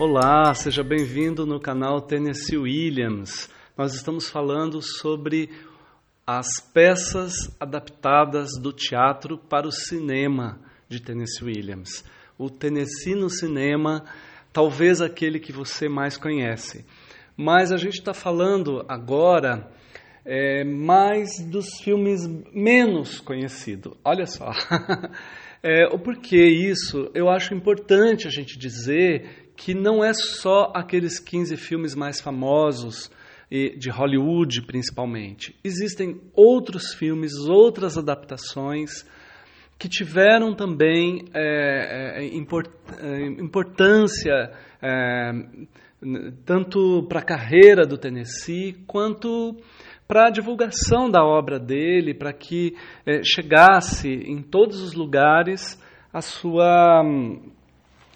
Olá, seja bem-vindo no canal Tennessee Williams. Nós estamos falando sobre as peças adaptadas do teatro para o cinema de Tennessee Williams. O Tennessee no cinema, talvez aquele que você mais conhece. Mas a gente está falando agora é, mais dos filmes menos conhecidos. Olha só. É, o porquê isso? Eu acho importante a gente dizer que não é só aqueles 15 filmes mais famosos de Hollywood, principalmente. Existem outros filmes, outras adaptações que tiveram também é, é, import, é, importância é, tanto para a carreira do Tennessee quanto para a divulgação da obra dele, para que é, chegasse em todos os lugares a sua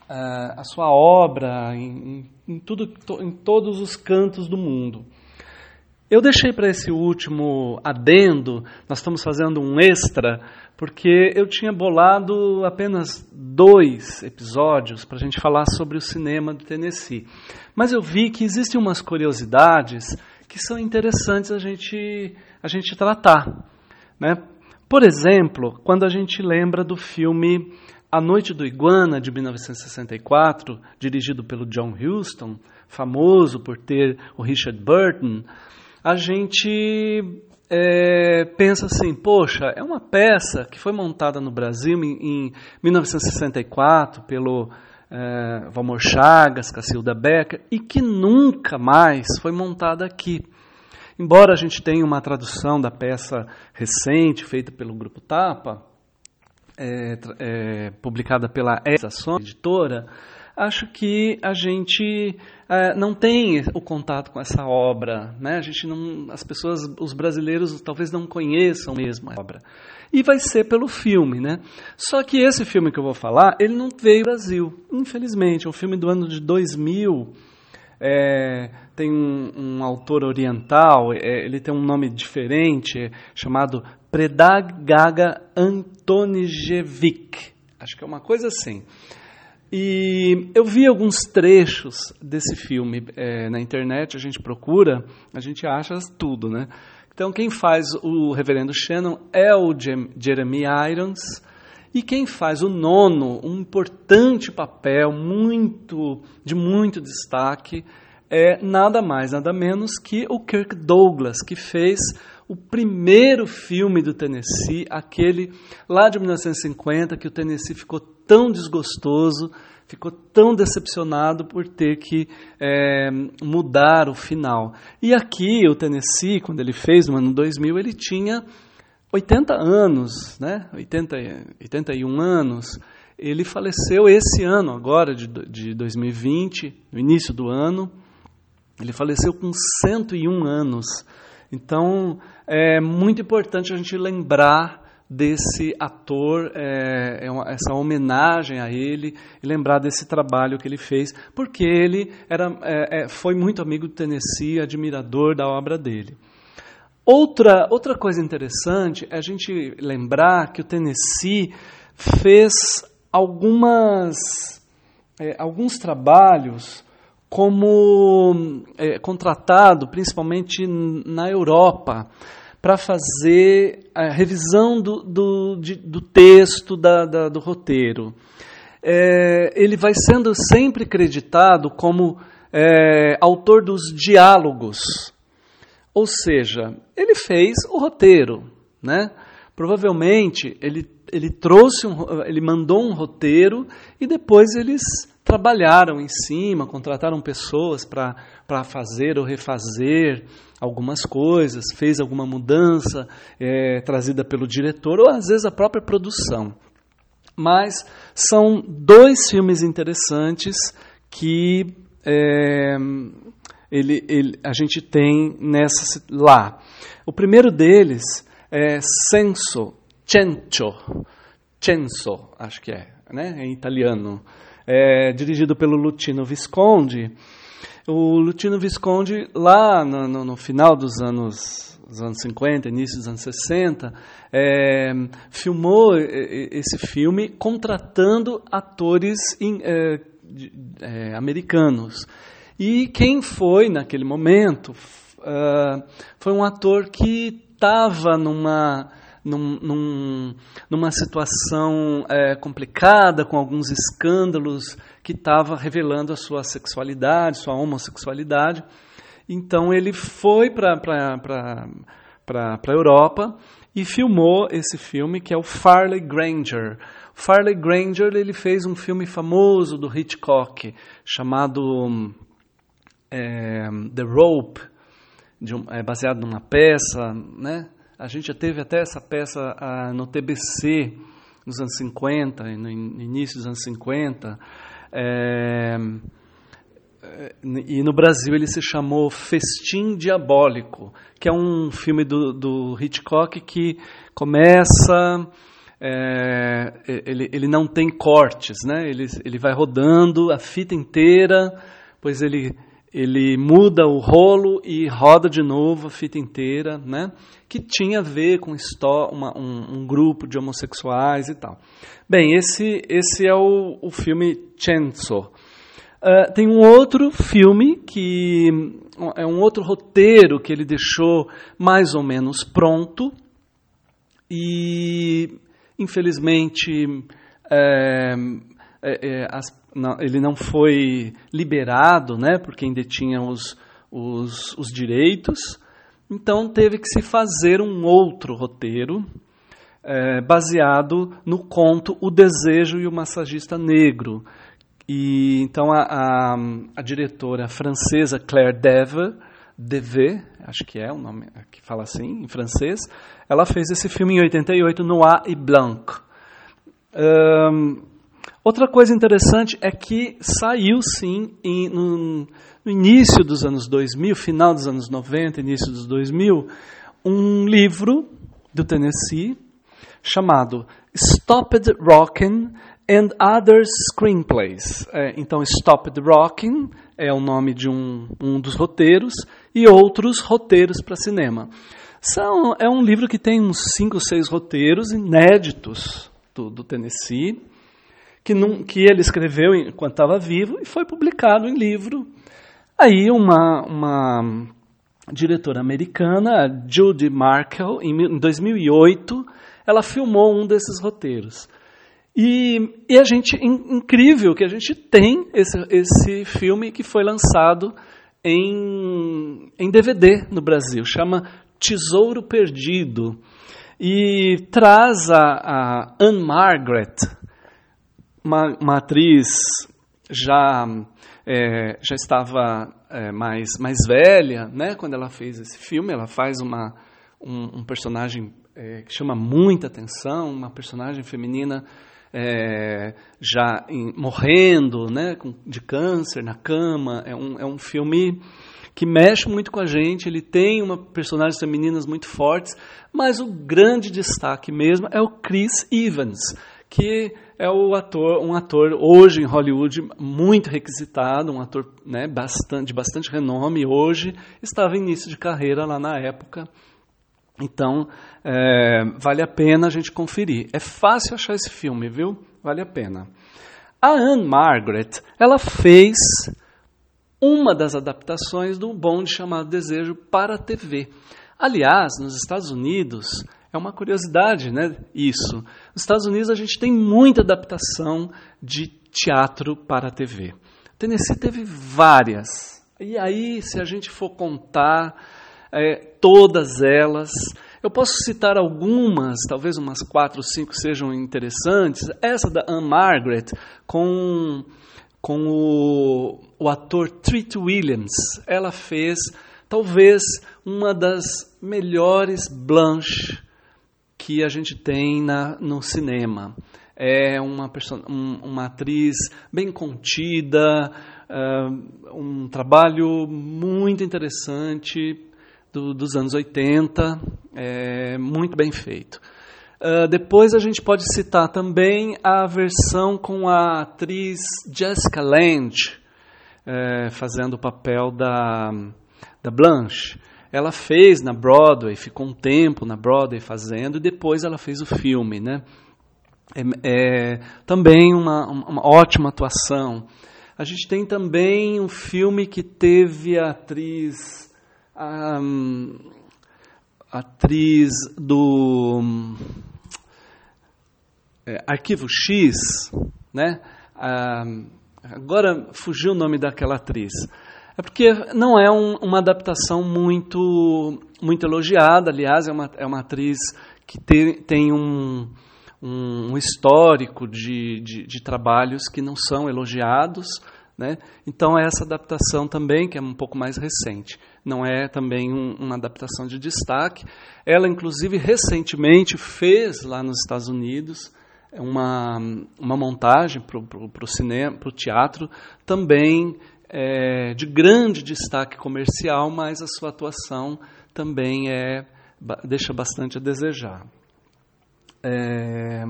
a sua obra em, em, tudo, em todos os cantos do mundo. Eu deixei para esse último adendo, nós estamos fazendo um extra, porque eu tinha bolado apenas dois episódios para a gente falar sobre o cinema do Tennessee. Mas eu vi que existem umas curiosidades que são interessantes a gente, a gente tratar. Né? Por exemplo, quando a gente lembra do filme a Noite do Iguana, de 1964, dirigido pelo John Huston, famoso por ter o Richard Burton, a gente é, pensa assim: poxa, é uma peça que foi montada no Brasil em, em 1964 pelo é, Valmor Chagas, Cacilda Becker, e que nunca mais foi montada aqui. Embora a gente tenha uma tradução da peça recente, feita pelo Grupo Tapa, é, é, publicada pela Editora, acho que a gente é, não tem o contato com essa obra, né? A gente não, as pessoas, os brasileiros talvez não conheçam mesmo a obra. E vai ser pelo filme, né? Só que esse filme que eu vou falar, ele não veio ao Brasil, infelizmente. É um filme do ano de 2000. É, tem um, um, autor oriental, é, ele tem um nome diferente, chamado Predag Gaga Antonijevic. Acho que é uma coisa assim. E eu vi alguns trechos desse filme é, na internet, a gente procura, a gente acha tudo, né? Então, quem faz o Reverendo Shannon é o Jeremy Irons, e quem faz o nono, um importante papel, muito de muito destaque, é nada mais, nada menos que o Kirk Douglas, que fez o primeiro filme do Tennessee, aquele lá de 1950, que o Tennessee ficou tão desgostoso, ficou tão decepcionado por ter que é, mudar o final. E aqui, o Tennessee, quando ele fez no ano 2000, ele tinha 80 anos, né? 80, 81 anos. Ele faleceu esse ano, agora de, de 2020, no início do ano. Ele faleceu com 101 anos. Então, é muito importante a gente lembrar desse ator, é, é essa homenagem a ele, e lembrar desse trabalho que ele fez, porque ele era, é, é, foi muito amigo do Tennessee, admirador da obra dele. Outra, outra coisa interessante é a gente lembrar que o Tennessee fez algumas, é, alguns trabalhos como é, contratado, principalmente na Europa, para fazer a revisão do, do, de, do texto da, da, do roteiro. É, ele vai sendo sempre creditado como é, autor dos diálogos. Ou seja, ele fez o roteiro, né? Provavelmente ele, ele trouxe um, ele mandou um roteiro e depois eles trabalharam em cima, contrataram pessoas para fazer ou refazer algumas coisas, fez alguma mudança é, trazida pelo diretor ou às vezes a própria produção. Mas são dois filmes interessantes que é, ele, ele, a gente tem nessa lá. O primeiro deles é Senso, Cencio, Censo, acho que é, né, em italiano é, dirigido pelo Lutino Visconde. O Lutino Visconde, lá no, no, no final dos anos, dos anos 50, início dos anos 60, é, filmou esse filme contratando atores in, é, de, é, americanos. E quem foi naquele momento uh, foi um ator que estava numa num, num, numa situação é, complicada, com alguns escândalos, que estava revelando a sua sexualidade, sua homossexualidade. Então ele foi para a Europa e filmou esse filme que é o Farley Granger. Farley Granger ele fez um filme famoso do Hitchcock chamado é, The Rope, um, é, baseado numa peça, né? A gente já teve até essa peça ah, no TBC nos anos 50, no início dos anos 50. É, e no Brasil ele se chamou Festim Diabólico, que é um filme do, do Hitchcock que começa. É, ele, ele não tem cortes, né? ele, ele vai rodando a fita inteira, pois ele ele muda o rolo e roda de novo a fita inteira, né? Que tinha a ver com uma, um, um, grupo de homossexuais e tal. Bem, esse, esse é o, o filme Censo. Uh, tem um outro filme que é um outro roteiro que ele deixou mais ou menos pronto e infelizmente é, é, as ele não foi liberado, né, porque ainda tinha os, os, os direitos, então teve que se fazer um outro roteiro é, baseado no conto O Desejo e o Massagista Negro. E então a, a, a diretora francesa Claire Dever, Dever, acho que é o nome que fala assim em francês, ela fez esse filme em 88, Noir et Blanc. Um, Outra coisa interessante é que saiu sim em, no, no, início dos anos 2000, final dos anos 90, início dos 2000, um livro do Tennessee chamado Stopped Rockin' and Other Screenplays. É, então, Stopped Rockin' é o nome de um, um dos roteiros e outros roteiros para cinema. São, é um livro que tem uns cinco, seis roteiros inéditos do, do Tennessee que, não, que ele escreveu enquanto estava vivo e foi publicado em livro. Aí uma, uma diretora americana, Judy Markel, em 2008, ela filmou um desses roteiros. E, e a gente, incrível que a gente tem esse, esse filme que foi lançado em, em DVD no Brasil, chama Tesouro Perdido. E traz a, a Anne Margaret, uma, uma atriz já é, já estava é, mais mais velha, né? Quando ela fez esse filme, ela faz uma um, um personagem é, que chama muita atenção, uma personagem feminina é, já em, morrendo, né? Com, de câncer na cama. É um é um filme que mexe muito com a gente. Ele tem uma personagens femininas muito fortes, mas o grande destaque mesmo é o Chris Evans, que é o ator, um ator hoje em Hollywood muito requisitado, um ator né, bastante, de bastante renome hoje, estava em início de carreira lá na época. Então, é, vale a pena a gente conferir. É fácil achar esse filme, viu? Vale a pena. A Anne Margaret, ela fez uma das adaptações do Bonde chamado Desejo para a TV. Aliás, nos Estados Unidos, é uma curiosidade, né? Isso. Nos Estados Unidos a gente tem muita adaptação de teatro para a TV. Tennessee teve várias. E aí, se a gente for contar é, todas elas, eu posso citar algumas, talvez umas quatro, cinco sejam interessantes. Essa da Anne Margaret com com o, o ator Treat Williams. Ela fez talvez uma das melhores Blanche que a gente tem na, no cinema. É uma, um, uma atriz bem contida, uh, um trabalho muito interessante do, dos anos 80, é, muito bem feito. Uh, depois a gente pode citar também a versão com a atriz Jessica Lange, é, fazendo o papel da, da Blanche. Ela fez na Broadway, ficou um tempo na Broadway fazendo, e depois ela fez o filme, né? É, é também uma, uma ótima atuação. A gente tem também um filme que teve a atriz. A, a atriz do é, Arquivo X, né? Agora fugiu o nome daquela atriz. É porque não é um, uma adaptação muito, muito elogiada, aliás, é uma, é uma atriz que te, tem um, um histórico de, de, de, trabalhos que não são elogiados. Né? Então, é essa adaptação também, que é um pouco mais recente, não é também um, uma adaptação de destaque. Ela, inclusive, recentemente fez lá nos Estados Unidos uma, uma montagem para o cinema, para o teatro, também é, de grande destaque comercial, mas a sua atuação também é, deixa bastante a desejar. É,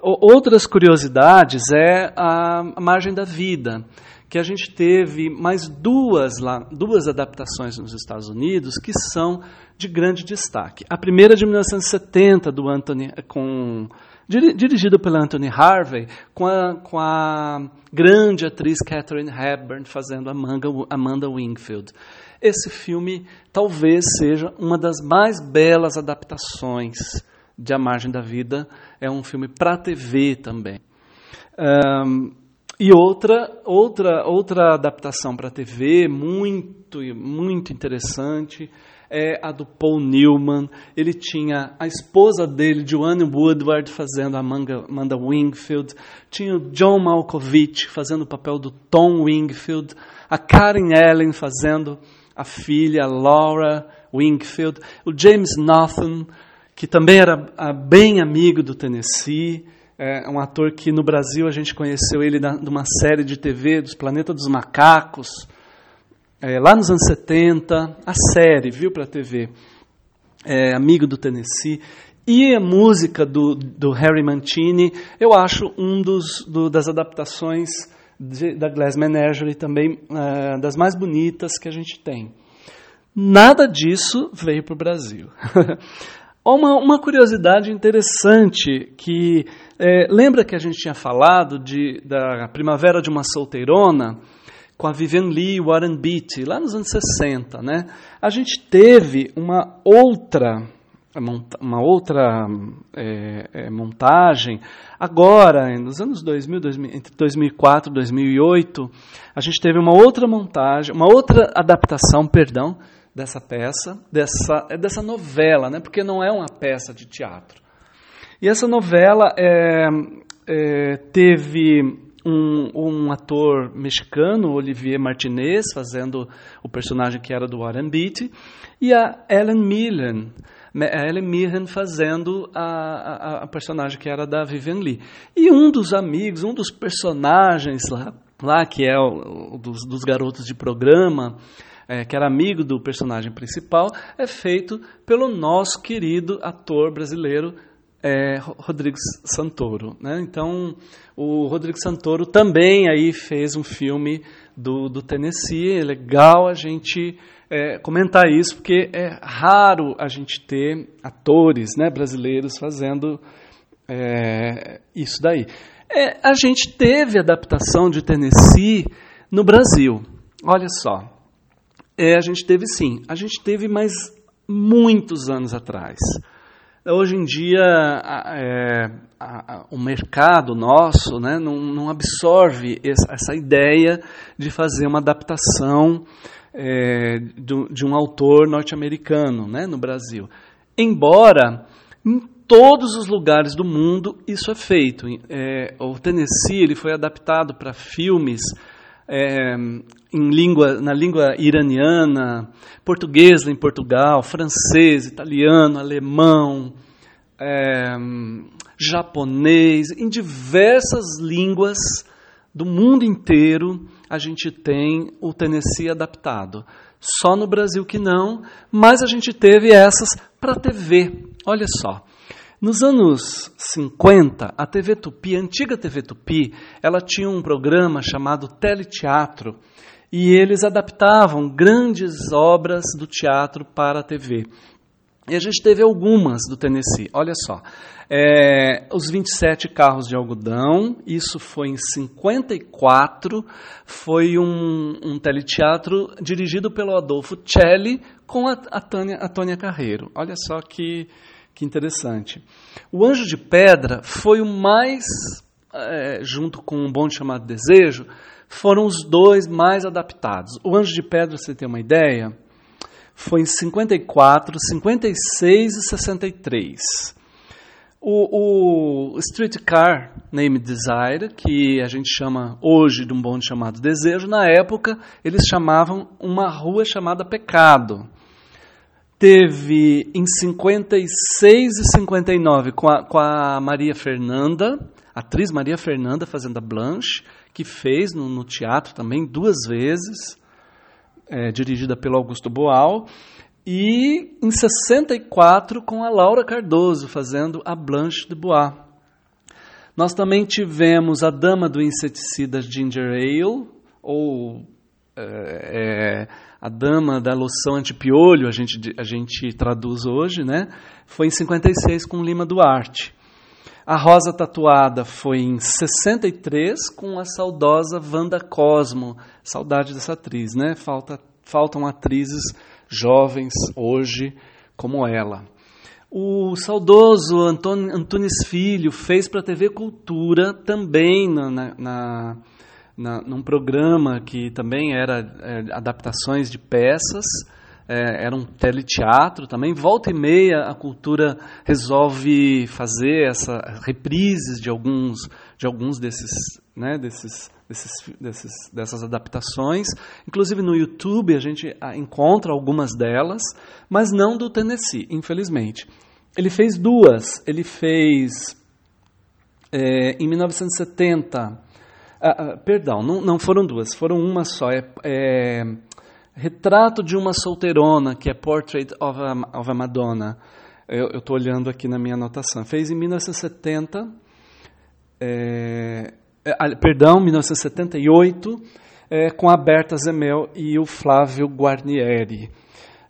outras curiosidades é a, margem da vida, que a gente teve mais duas, lá, duas adaptações nos Estados Unidos que são de grande destaque. A primeira de 1970, do Anthony, com dirigido pela Anthony Harvey, com a, com a grande atriz Catherine Hepburn fazendo Amanda, Amanda Wingfield. Esse filme talvez seja uma das mais belas adaptações de A Margem da Vida. É um filme para TV também. Um, e outra, outra, outra adaptação para TV muito, muito interessante é a do Paul Newman. Ele tinha a esposa dele, Joanne Woodward, fazendo a Amanda Wingfield. Tinha o John Malkovich fazendo o papel do Tom Wingfield. A Karen Ellen fazendo a filha, Laura Wingfield. O James Nathan, que também era bem amigo do Tennessee. É um ator que no Brasil a gente conheceu ele de uma série de TV dos Planeta dos Macacos é, lá nos anos 70, a série, viu, para a TV, é, Amigo do Tennessee, e a música do, do Harry Mancini, eu acho um dos do, das adaptações de, da Glass Menagerie também é, das mais bonitas que a gente tem. Nada disso veio para o Brasil. uma, uma curiosidade interessante que é, lembra que a gente tinha falado de, da Primavera de uma Solteirona? Com a Vivian Lee e Warren Beatty, lá nos anos 60, né? A gente teve uma outra uma outra é, é, montagem. Agora, nos anos 2000, 2000, entre 2004 e 2008, a gente teve uma outra montagem, uma outra adaptação, perdão, dessa peça, dessa, é dessa novela, né? porque não é uma peça de teatro. E essa novela é, é teve um, um, ator mexicano, Olivier Martinez, fazendo o personagem que era do Warren Beatty, e a Ellen Mirren, a Ellen Mirren fazendo a, a, a, personagem que era da Vivian Lee. E um dos amigos, um dos personagens lá, lá que é o, o dos, dos, garotos de programa, é, que era amigo do personagem principal, é feito pelo nosso querido ator brasileiro é, Rodrigo Santoro. Né? Então, o Rodrigo Santoro também aí fez um filme do, do Tennessee. É legal a gente é, comentar isso, porque é raro a gente ter atores né, brasileiros fazendo é, isso daí. É, a gente teve adaptação de Tennessee no Brasil. Olha só. É, a gente teve sim. A gente teve, mas muitos anos atrás. Hoje em dia, é, a, a, o mercado nosso né, não, não absorve essa, essa, ideia de fazer uma adaptação é, do, de um autor norte-americano né, no Brasil. Embora em todos os lugares do mundo isso é feito. É, o Tennessee ele foi adaptado para filmes é, em língua, na língua iraniana, português em Portugal, francês, italiano, alemão, é, japonês, em diversas línguas do mundo inteiro a gente tem o Tennessee adaptado. Só no Brasil que não, mas a gente teve essas para TV. Olha só. Nos anos 50, a TV Tupi, a antiga TV Tupi, ela tinha um programa chamado Teleteatro e eles adaptavam grandes obras do teatro para a TV. E a gente teve algumas do Tennessee. Olha só. É, os 27 carros de algodão, isso foi em 54, foi um, um teleteatro dirigido pelo Adolfo Celli com a, a, Tânia, a Carreiro. Olha só que, que interessante. O Anjo de Pedra foi o mais, é, junto com um bonde chamado Desejo, foram os dois mais adaptados. O Anjo de Pedra, você tem uma ideia, foi em 54, 56 e 63. O, o Streetcar Named Desire, que a gente chama hoje de um bonde chamado Desejo, na época eles chamavam uma rua chamada Pecado. Teve em 56 e 59 com a, com a Maria Fernanda, atriz Maria Fernanda fazendo a Blanche, que fez no, no teatro também duas vezes é, dirigida pelo Augusto Boal, e em 64 com a Laura Cardoso fazendo a Blanche de Bois. Nós também tivemos a Dama do Inseticida Ginger Ale, ou é, é, a Dama da Loção Antipiolho, a gente, a gente traduz hoje, né? Foi em 56 com Lima Duarte. A Rosa Tatuada foi em 63 com a saudosa Wanda Cosmo. Saudade dessa atriz, né? Falta, faltam atrizes jovens hoje como ela. O saudoso Antônio, Antunes Filho fez para a TV Cultura também na, na, na, num programa que também era é, adaptações de peças é, era um teleteatro também. Volta e meia a cultura resolve fazer essa reprises de alguns, de alguns desses, né, desses, desses, desses, dessas adaptações. Inclusive no YouTube a gente ah, encontra algumas delas, mas não do Tennessee, infelizmente. Ele fez duas. Ele fez é, em 1970. Ah, ah, perdão, não, não foram duas, foram uma só. É, é Retrato de uma solteirona, que é Portrait of a, of a Madonna. Eu estou olhando aqui na minha anotação. Fez em 1970, é, é, perdão, 1978, é, com a Berta Zemel e o Flávio Guarnieri,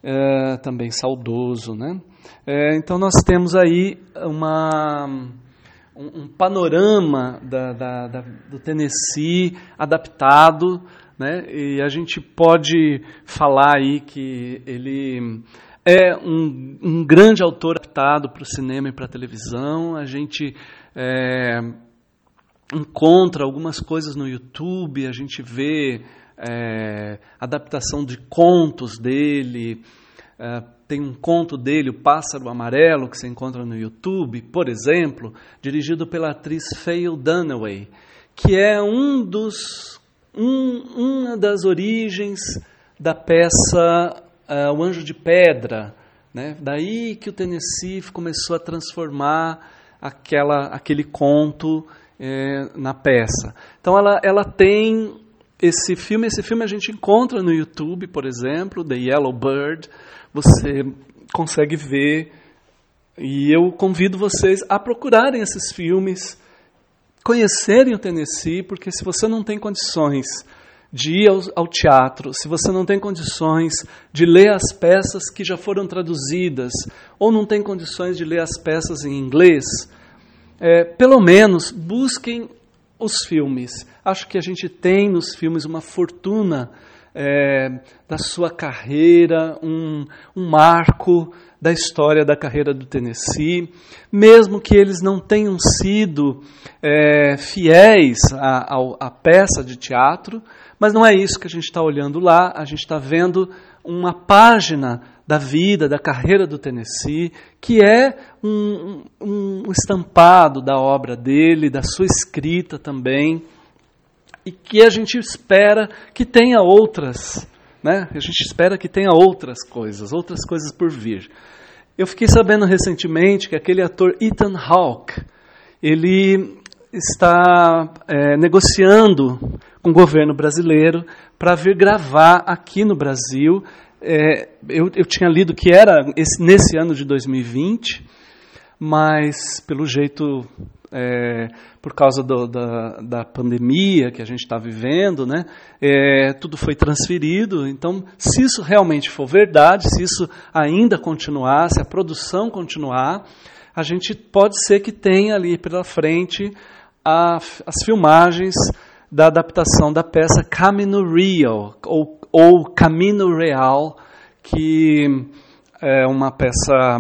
é, também saudoso. Né? É, então nós temos aí uma, um, um panorama da, da, da, do Tennessee adaptado né? E a gente pode falar aí que ele é um, um grande autor adaptado para o cinema e para a televisão. A gente é, encontra algumas coisas no YouTube, a gente vê é, adaptação de contos dele. É, tem um conto dele, O Pássaro Amarelo, que se encontra no YouTube, por exemplo, dirigido pela atriz Faye Dunaway, que é um dos um, uma das origens da peça uh, O Anjo de Pedra. Né? Daí que o Tennessee começou a transformar aquela, aquele conto é, na peça. Então ela, ela tem esse filme, esse filme a gente encontra no YouTube, por exemplo, The Yellow Bird. Você consegue ver e eu convido vocês a procurarem esses filmes conhecerem o Tennessee, porque se você não tem condições de ir ao, ao, teatro, se você não tem condições de ler as peças que já foram traduzidas, ou não tem condições de ler as peças em inglês, é, pelo menos busquem os filmes. Acho que a gente tem nos filmes uma fortuna é, da sua carreira, um, um marco da história da carreira do Tennessee, mesmo que eles não tenham sido é, fiéis à, peça de teatro, mas não é isso que a gente está olhando lá, a gente está vendo uma página da vida, da carreira do Tennessee, que é um, um estampado da obra dele, da sua escrita também, e que a gente espera que tenha outras né? A gente espera que tenha outras coisas, outras coisas por vir. Eu fiquei sabendo recentemente que aquele ator Ethan Hawke, ele está é, negociando com o governo brasileiro para vir gravar aqui no Brasil. É, eu, eu, tinha lido que era esse, nesse ano de 2020, mas pelo jeito, é, por causa do, da, da pandemia que a gente está vivendo, né, é, tudo foi transferido. Então, se isso realmente for verdade, se isso ainda continuar, se a produção continuar, a gente pode ser que tenha ali pela frente a, as filmagens da adaptação da peça Camino Real, ou, ou Camino Real, que é uma peça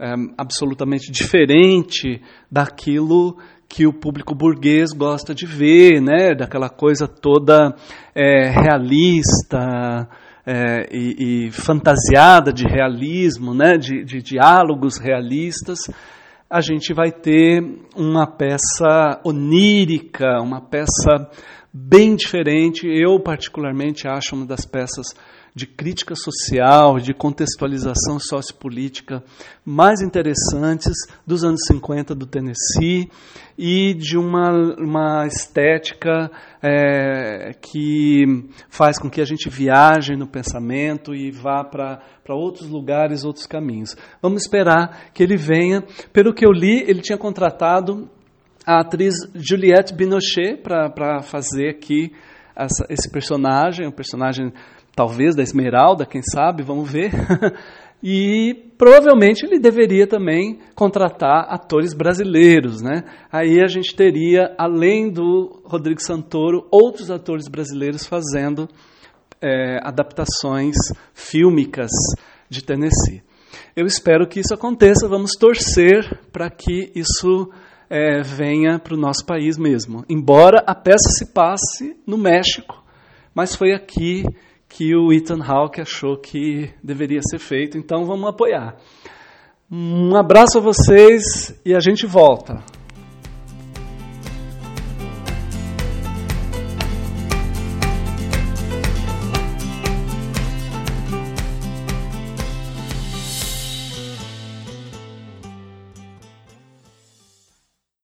é, absolutamente diferente daquilo que o público burguês gosta de ver, né? daquela coisa toda é, realista é, e, e, fantasiada de realismo, né? de, de diálogos realistas a gente vai ter uma peça onírica, uma peça bem diferente. Eu, particularmente, acho uma das peças de crítica social, de contextualização sociopolítica mais interessantes dos anos 50 do Tennessee e de uma, uma estética é, que faz com que a gente viaje no pensamento e vá para outros lugares, outros caminhos. Vamos esperar que ele venha. Pelo que eu li, ele tinha contratado a atriz Juliette Binochet para fazer aqui essa, esse personagem, um personagem talvez da Esmeralda, quem sabe, vamos ver. e provavelmente ele deveria também contratar atores brasileiros, né? Aí a gente teria, além do Rodrigo Santoro, outros atores brasileiros fazendo é, adaptações fílmicas de Tennessee. Eu espero que isso aconteça, vamos torcer para que isso é, venha para o nosso país mesmo. Embora a peça se passe no México, mas foi aqui que o Ethan Hawke achou que deveria ser feito, então vamos apoiar. Um abraço a vocês e a gente volta.